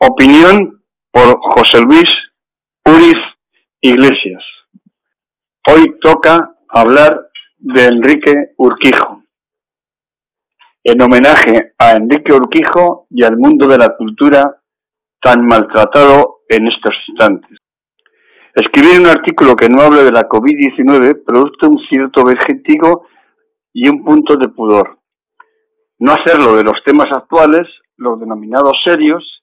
Opinión por José Luis Uriz Iglesias. Hoy toca hablar de Enrique Urquijo. En homenaje a Enrique Urquijo y al mundo de la cultura tan maltratado en estos instantes. Escribir un artículo que no hable de la COVID-19 produce un cierto vértigo y un punto de pudor. No hacerlo de los temas actuales, los denominados serios,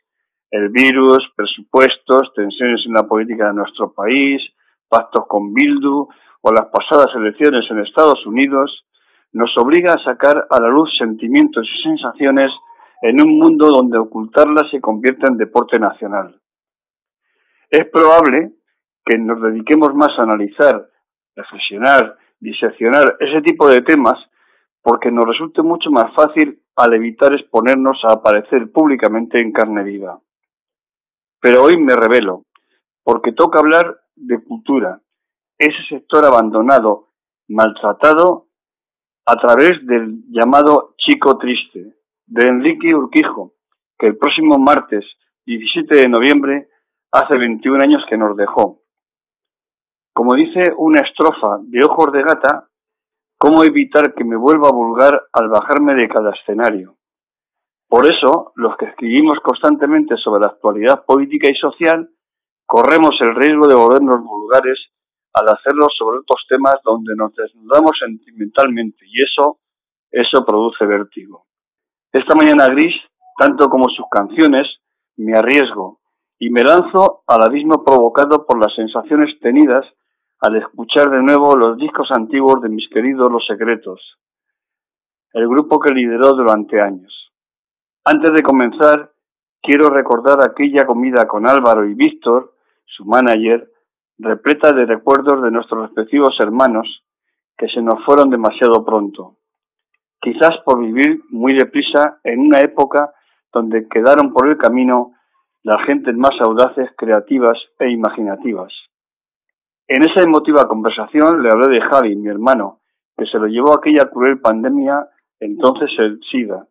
el virus, presupuestos, tensiones en la política de nuestro país, pactos con Bildu o las pasadas elecciones en Estados Unidos, nos obliga a sacar a la luz sentimientos y sensaciones en un mundo donde ocultarlas se convierte en deporte nacional. Es probable que nos dediquemos más a analizar, reflexionar, diseccionar ese tipo de temas porque nos resulte mucho más fácil al evitar exponernos a aparecer públicamente en carne viva. Pero hoy me revelo, porque toca hablar de cultura, ese sector abandonado, maltratado, a través del llamado Chico Triste, de Enrique Urquijo, que el próximo martes 17 de noviembre hace 21 años que nos dejó. Como dice una estrofa de Ojos de Gata, ¿cómo evitar que me vuelva vulgar al bajarme de cada escenario? Por eso, los que escribimos constantemente sobre la actualidad política y social, corremos el riesgo de volvernos vulgares al hacerlo sobre otros temas donde nos desnudamos sentimentalmente y eso, eso produce vértigo. Esta mañana gris, tanto como sus canciones, me arriesgo y me lanzo al abismo provocado por las sensaciones tenidas al escuchar de nuevo los discos antiguos de mis queridos Los Secretos, el grupo que lideró durante años. Antes de comenzar, quiero recordar aquella comida con Álvaro y Víctor, su manager, repleta de recuerdos de nuestros respectivos hermanos que se nos fueron demasiado pronto. Quizás por vivir muy deprisa en una época donde quedaron por el camino las gentes más audaces, creativas e imaginativas. En esa emotiva conversación le hablé de Javi, mi hermano, que se lo llevó aquella cruel pandemia, entonces el SIDA,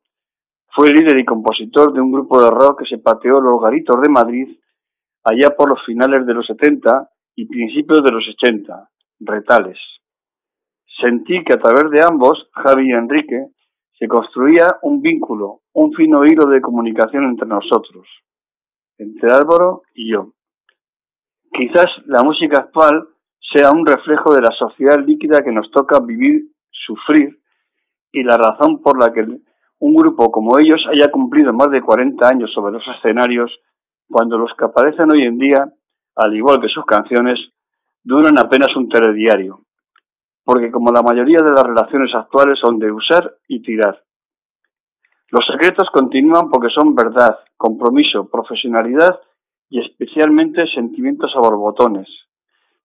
fue líder y compositor de un grupo de rock que se pateó los garitos de Madrid allá por los finales de los 70 y principios de los 80, Retales. Sentí que a través de ambos, Javi y Enrique, se construía un vínculo, un fino hilo de comunicación entre nosotros, entre Álvaro y yo. Quizás la música actual sea un reflejo de la sociedad líquida que nos toca vivir, sufrir, y la razón por la que un grupo como ellos haya cumplido más de 40 años sobre los escenarios, cuando los que aparecen hoy en día, al igual que sus canciones, duran apenas un telediario, porque como la mayoría de las relaciones actuales son de usar y tirar. Los secretos continúan porque son verdad, compromiso, profesionalidad y especialmente sentimientos a borbotones.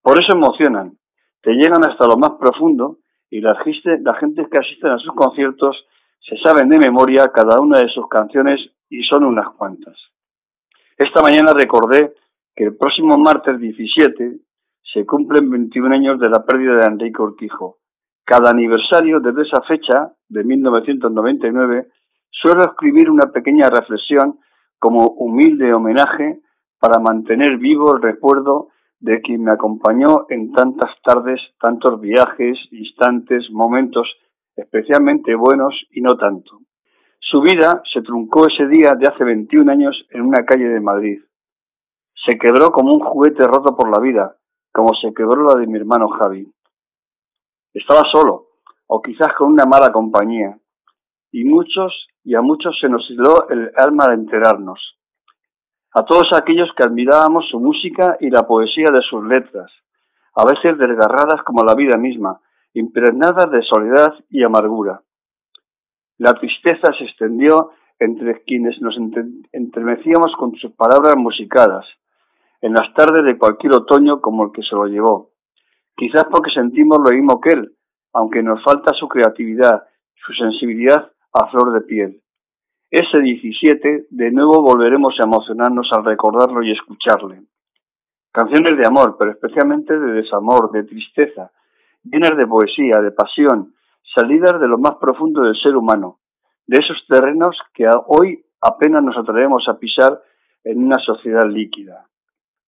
Por eso emocionan, te llegan hasta lo más profundo y la gente, que asisten a sus conciertos se saben de memoria cada una de sus canciones y son unas cuantas. Esta mañana recordé que el próximo martes 17 se cumplen 21 años de la pérdida de Enrique Urquijo. Cada aniversario desde esa fecha, de 1999, suelo escribir una pequeña reflexión como humilde homenaje para mantener vivo el recuerdo de quien me acompañó en tantas tardes, tantos viajes, instantes, momentos especialmente buenos y no tanto. Su vida se truncó ese día de hace 21 años en una calle de Madrid. Se quebró como un juguete roto por la vida, como se quebró la de mi hermano Javi. Estaba solo, o quizás con una mala compañía, y muchos y a muchos se nos hiló el alma de enterarnos. A todos aquellos que admirábamos su música y la poesía de sus letras, a veces desgarradas como la vida misma, impregnadas de soledad y amargura. La tristeza se extendió entre quienes nos entremecíamos con sus palabras musicadas, en las tardes de cualquier otoño como el que se lo llevó. Quizás porque sentimos lo mismo que él, aunque nos falta su creatividad, su sensibilidad a flor de piel. Ese 17 de nuevo volveremos a emocionarnos al recordarlo y escucharle. Canciones de amor, pero especialmente de desamor, de tristeza, llenas de poesía, de pasión, salidas de lo más profundo del ser humano, de esos terrenos que hoy apenas nos atrevemos a pisar en una sociedad líquida.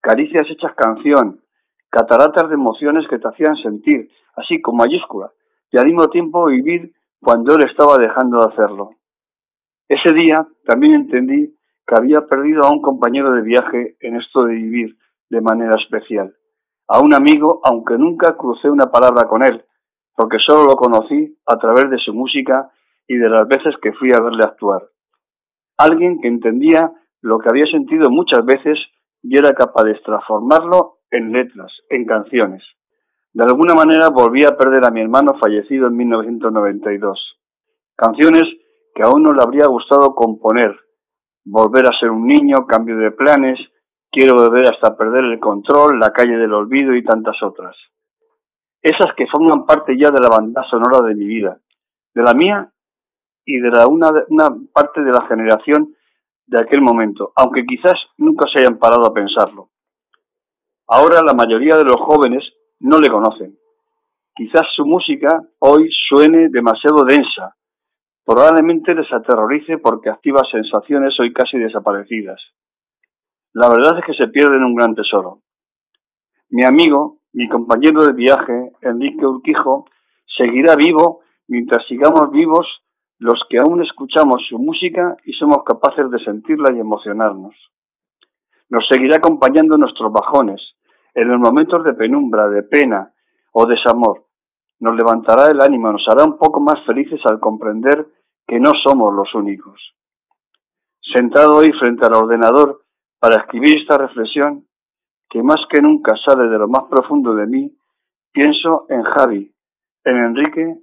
Caricias hechas canción, cataratas de emociones que te hacían sentir, así con mayúscula, y al mismo tiempo vivir cuando él estaba dejando de hacerlo. Ese día también entendí que había perdido a un compañero de viaje en esto de vivir de manera especial, a un amigo aunque nunca crucé una palabra con él, porque solo lo conocí a través de su música y de las veces que fui a verle actuar. Alguien que entendía lo que había sentido muchas veces y era capaz de transformarlo en letras, en canciones. De alguna manera volví a perder a mi hermano fallecido en 1992. Canciones que aún no le habría gustado componer. Volver a ser un niño, cambio de planes, quiero beber hasta perder el control, la calle del olvido y tantas otras. Esas que forman parte ya de la banda sonora de mi vida, de la mía y de la, una, una parte de la generación de aquel momento, aunque quizás nunca se hayan parado a pensarlo. Ahora la mayoría de los jóvenes no le conocen. Quizás su música hoy suene demasiado densa. Probablemente les aterrorice porque activa sensaciones hoy casi desaparecidas. La verdad es que se pierden un gran tesoro. Mi amigo, mi compañero de viaje, Enrique Urquijo, seguirá vivo mientras sigamos vivos los que aún escuchamos su música y somos capaces de sentirla y emocionarnos. Nos seguirá acompañando en nuestros bajones, en los momentos de penumbra, de pena o desamor. Nos levantará el ánimo, nos hará un poco más felices al comprender que no somos los únicos. Sentado hoy frente al ordenador para escribir esta reflexión, que más que nunca sale de lo más profundo de mí, pienso en Javi, en Enrique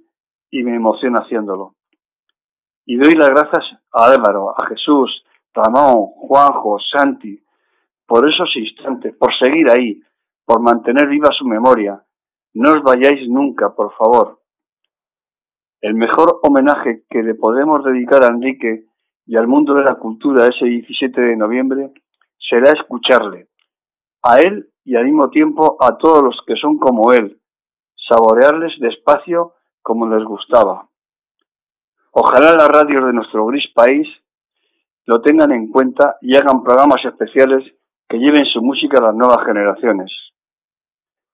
y me emociona haciéndolo. Y doy las gracias a Álvaro, a Jesús, Ramón, Juanjo, Santi, por esos instantes, por seguir ahí, por mantener viva su memoria. No os vayáis nunca, por favor. El mejor homenaje que le podemos dedicar a Enrique y al mundo de la cultura ese 17 de noviembre será escucharle, a él y al mismo tiempo a todos los que son como él, saborearles despacio como les gustaba. Ojalá las radios de nuestro gris país lo tengan en cuenta y hagan programas especiales que lleven su música a las nuevas generaciones.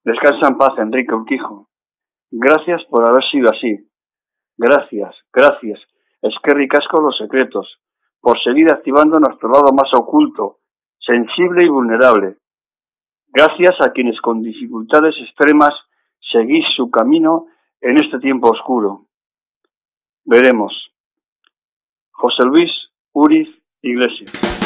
Descansa en paz, Enrique Urquijo. Gracias por haber sido así. Gracias, gracias. Es que ricasco los secretos, por seguir activando nuestro lado más oculto, sensible y vulnerable. Gracias a quienes con dificultades extremas seguís su camino en este tiempo oscuro. Veremos. José Luis Uriz Iglesias.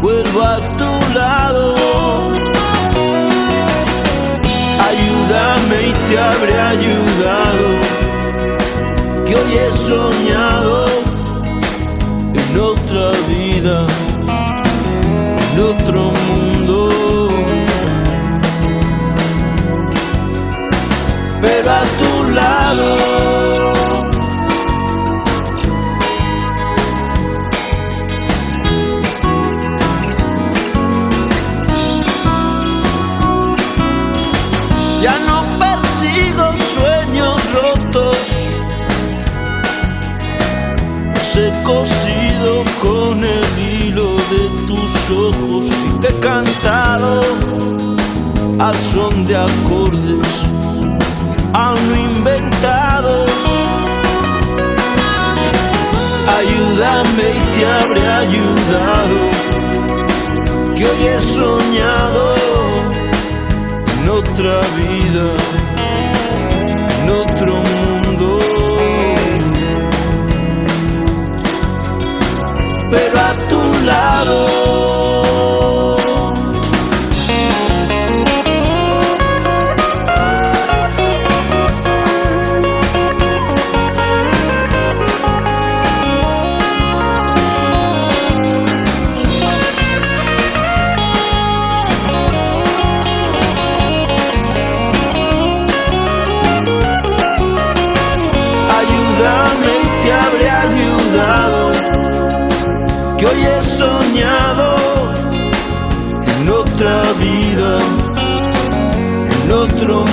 vuelvo a tu lado. Ayúdame y te habré ayudado, que hoy he soñado en otra vida, en otro mundo. Cosido con el hilo de tus ojos y te he cantado al son de acordes aún inventados. Ayúdame y te habré ayudado, que hoy he soñado en otra vida, a soñado en otra vida, en otro